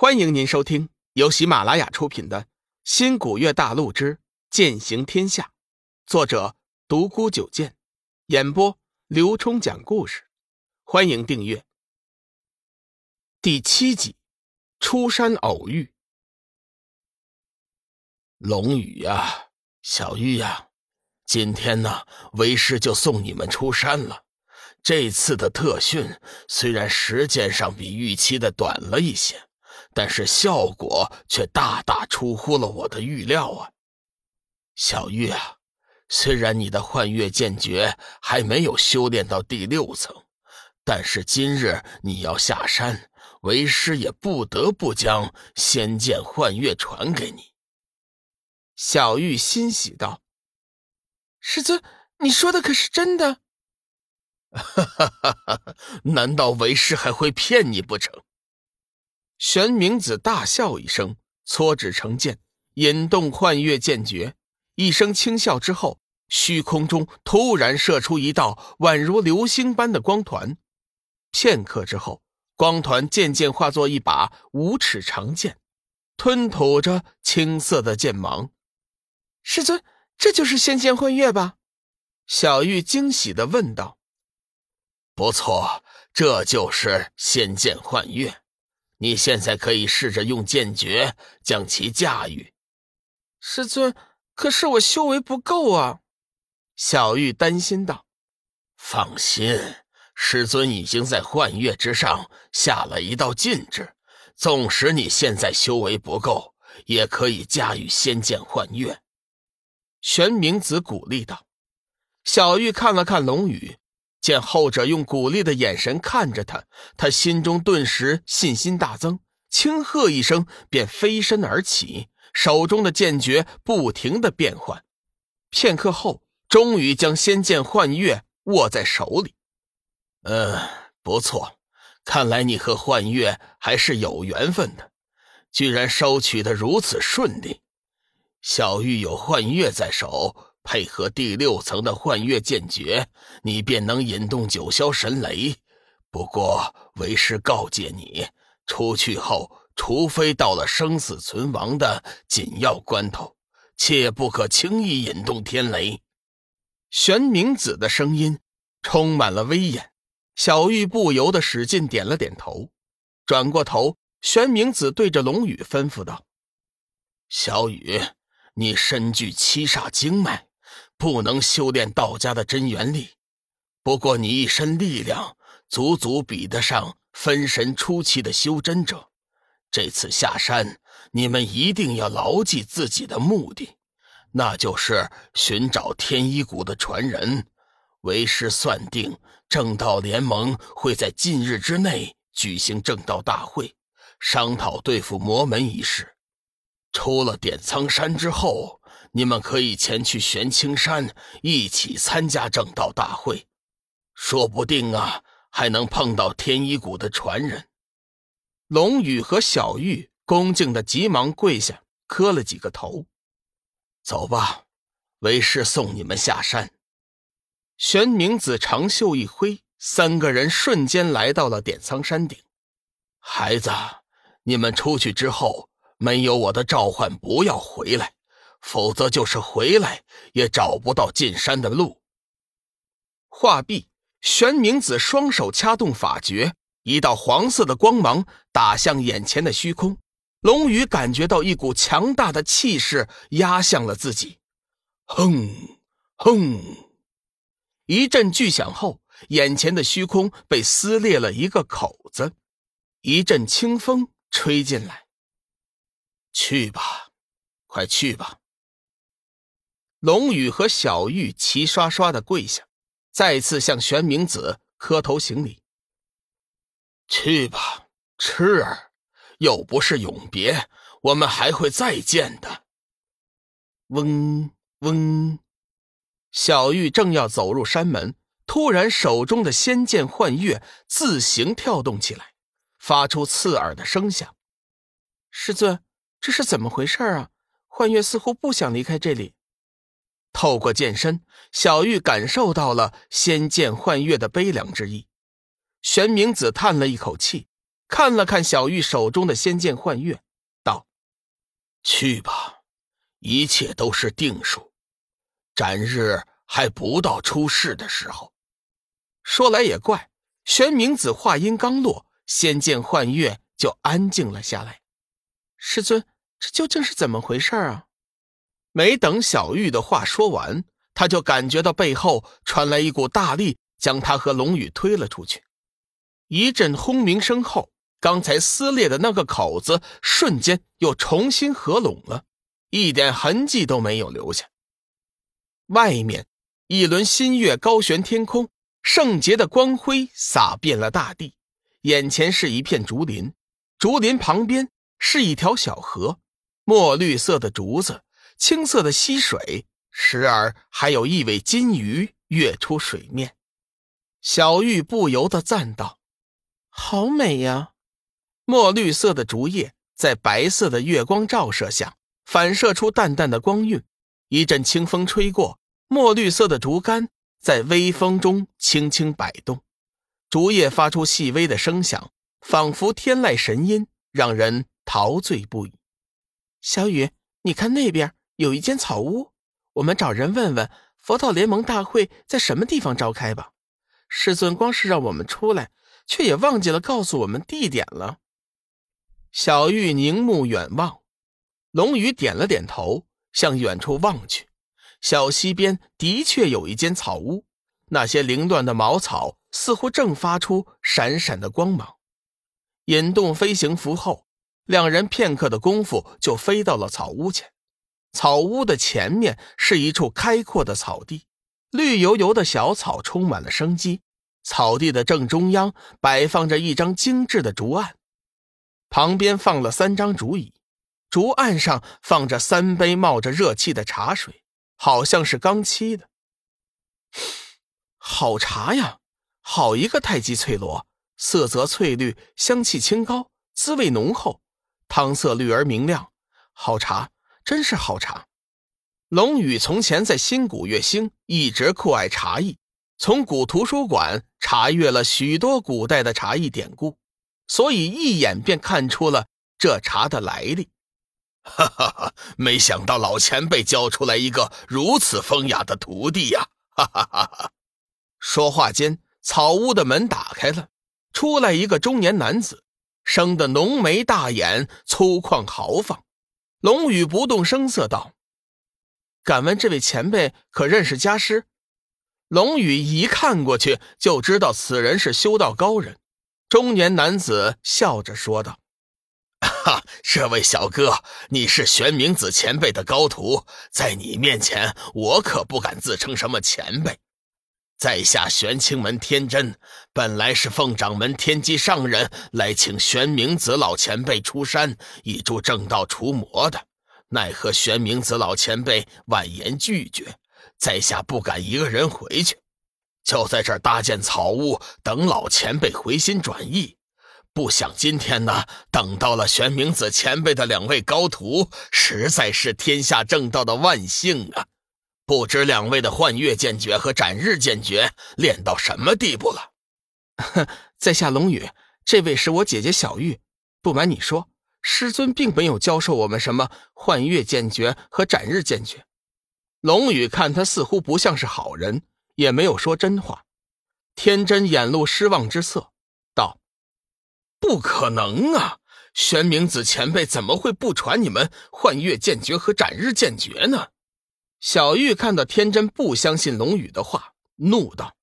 欢迎您收听由喜马拉雅出品的《新古月大陆之剑行天下》，作者独孤九剑，演播刘冲讲故事。欢迎订阅。第七集，出山偶遇。龙宇呀，小玉呀，今天呢，为师就送你们出山了。这次的特训虽然时间上比预期的短了一些。但是效果却大大出乎了我的预料啊！小玉啊，虽然你的幻月剑诀还没有修炼到第六层，但是今日你要下山，为师也不得不将仙剑幻月传给你。小玉欣喜道：“师尊，你说的可是真的？”“ 哈哈哈哈难道为师还会骗你不成？”玄冥子大笑一声，搓指成剑，引动幻月剑诀。一声轻笑之后，虚空中突然射出一道宛如流星般的光团。片刻之后，光团渐渐化作一把五尺长剑，吞吐着青色的剑芒。师尊，这就是仙剑幻月吧？小玉惊喜的问道。不错，这就是仙剑幻月。你现在可以试着用剑诀将其驾驭，师尊。可是我修为不够啊！小玉担心道。放心，师尊已经在幻月之上下了一道禁制，纵使你现在修为不够，也可以驾驭仙剑幻月。玄冥子鼓励道。小玉看了看龙宇。见后者用鼓励的眼神看着他，他心中顿时信心大增，轻喝一声，便飞身而起，手中的剑诀不停的变换。片刻后，终于将仙剑幻月握在手里。嗯，不错，看来你和幻月还是有缘分的，居然收取的如此顺利。小玉有幻月在手。配合第六层的幻月剑诀，你便能引动九霄神雷。不过，为师告诫你，出去后，除非到了生死存亡的紧要关头，切不可轻易引动天雷。玄冥子的声音充满了威严，小玉不由得使劲点了点头。转过头，玄冥子对着龙宇吩咐道：“小雨，你身具七煞经脉。”不能修炼道家的真元力，不过你一身力量足足比得上分神初期的修真者。这次下山，你们一定要牢记自己的目的，那就是寻找天一谷的传人。为师算定，正道联盟会在近日之内举行正道大会，商讨对付魔门一事。出了点苍山之后。你们可以前去玄青山，一起参加正道大会，说不定啊，还能碰到天一谷的传人。龙宇和小玉恭敬的急忙跪下，磕了几个头。走吧，为师送你们下山。玄明子长袖一挥，三个人瞬间来到了点苍山顶。孩子，你们出去之后，没有我的召唤，不要回来。否则就是回来也找不到进山的路。话毕，玄冥子双手掐动法诀，一道黄色的光芒打向眼前的虚空。龙宇感觉到一股强大的气势压向了自己。哼哼，一阵巨响后，眼前的虚空被撕裂了一个口子，一阵清风吹进来。去吧，快去吧。龙宇和小玉齐刷刷的跪下，再次向玄冥子磕头行礼。去吧，痴儿，又不是永别，我们还会再见的。嗡嗡，小玉正要走入山门，突然手中的仙剑幻月自行跳动起来，发出刺耳的声响。师尊，这是怎么回事啊？幻月似乎不想离开这里。透过剑身，小玉感受到了仙剑幻月的悲凉之意。玄冥子叹了一口气，看了看小玉手中的仙剑幻月，道：“去吧，一切都是定数，斩日还不到出事的时候。”说来也怪，玄冥子话音刚落，仙剑幻月就安静了下来。师尊，这究竟是怎么回事啊？没等小玉的话说完，他就感觉到背后传来一股大力，将他和龙宇推了出去。一阵轰鸣声后，刚才撕裂的那个口子瞬间又重新合拢了，一点痕迹都没有留下。外面一轮新月高悬天空，圣洁的光辉洒遍了大地。眼前是一片竹林，竹林旁边是一条小河，墨绿色的竹子，青色的溪水，时而还有一尾金鱼跃出水面。小玉不由得赞道。好美呀！墨绿色的竹叶在白色的月光照射下，反射出淡淡的光晕。一阵清风吹过，墨绿色的竹竿在微风中轻轻摆动，竹叶发出细微的声响，仿佛天籁神音，让人陶醉不已。小雨，你看那边有一间草屋，我们找人问问佛道联盟大会在什么地方召开吧。师尊光是让我们出来。却也忘记了告诉我们地点了。小玉凝目远望，龙宇点了点头，向远处望去。小溪边的确有一间草屋，那些凌乱的茅草似乎正发出闪闪的光芒。引动飞行符后，两人片刻的功夫就飞到了草屋前。草屋的前面是一处开阔的草地，绿油油的小草充满了生机。草地的正中央摆放着一张精致的竹案，旁边放了三张竹椅，竹案上放着三杯冒着热气的茶水，好像是刚沏的。好茶呀，好一个太极翠罗，色泽翠绿，香气清高，滋味浓厚，汤色绿而明亮。好茶，真是好茶。龙宇从前在新古月星一直酷爱茶艺。从古图书馆查阅了许多古代的茶艺典故，所以一眼便看出了这茶的来历。哈哈哈！没想到老前辈教出来一个如此风雅的徒弟呀！哈哈哈哈！说话间，草屋的门打开了，出来一个中年男子，生得浓眉大眼，粗犷豪放。龙宇不动声色道：“敢问这位前辈可认识家师？”龙宇一看过去就知道此人是修道高人。中年男子笑着说道：“哈，这位小哥，你是玄冥子前辈的高徒，在你面前，我可不敢自称什么前辈。在下玄清门天真，本来是奉掌门天机上人来请玄明子老前辈出山，以助正道除魔的，奈何玄明子老前辈婉言拒绝。”在下不敢一个人回去，就在这儿搭建草屋，等老前辈回心转意。不想今天呢，等到了玄明子前辈的两位高徒，实在是天下正道的万幸啊！不知两位的幻月剑诀和斩日剑诀练到什么地步了？哼，在下龙宇，这位是我姐姐小玉。不瞒你说，师尊并没有教授我们什么幻月剑诀和斩日剑诀。龙宇看他似乎不像是好人，也没有说真话。天真眼露失望之色，道：“不可能啊！玄冥子前辈怎么会不传你们幻月剑诀和斩日剑诀呢？”小玉看到天真不相信龙宇的话，怒道：“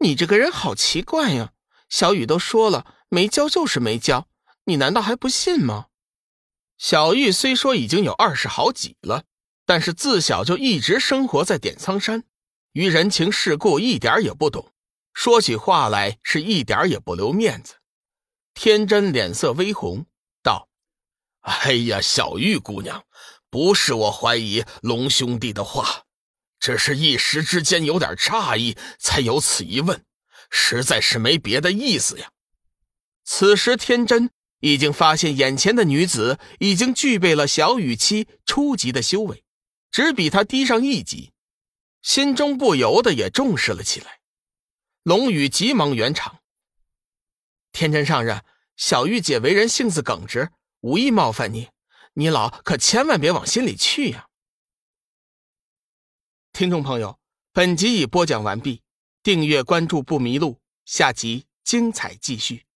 你这个人好奇怪呀！小雨都说了，没教就是没教，你难道还不信吗？”小玉虽说已经有二十好几了。但是自小就一直生活在点苍山，于人情世故一点也不懂，说起话来是一点也不留面子。天真脸色微红，道：“哎呀，小玉姑娘，不是我怀疑龙兄弟的话，只是一时之间有点诧异，才有此一问，实在是没别的意思呀。”此时天真已经发现眼前的女子已经具备了小雨期初级的修为。只比他低上一级，心中不由得也重视了起来。龙宇急忙圆场：“天真上人，小玉姐为人性子耿直，无意冒犯你，你老可千万别往心里去呀。听众朋友，本集已播讲完毕，订阅关注不迷路，下集精彩继续。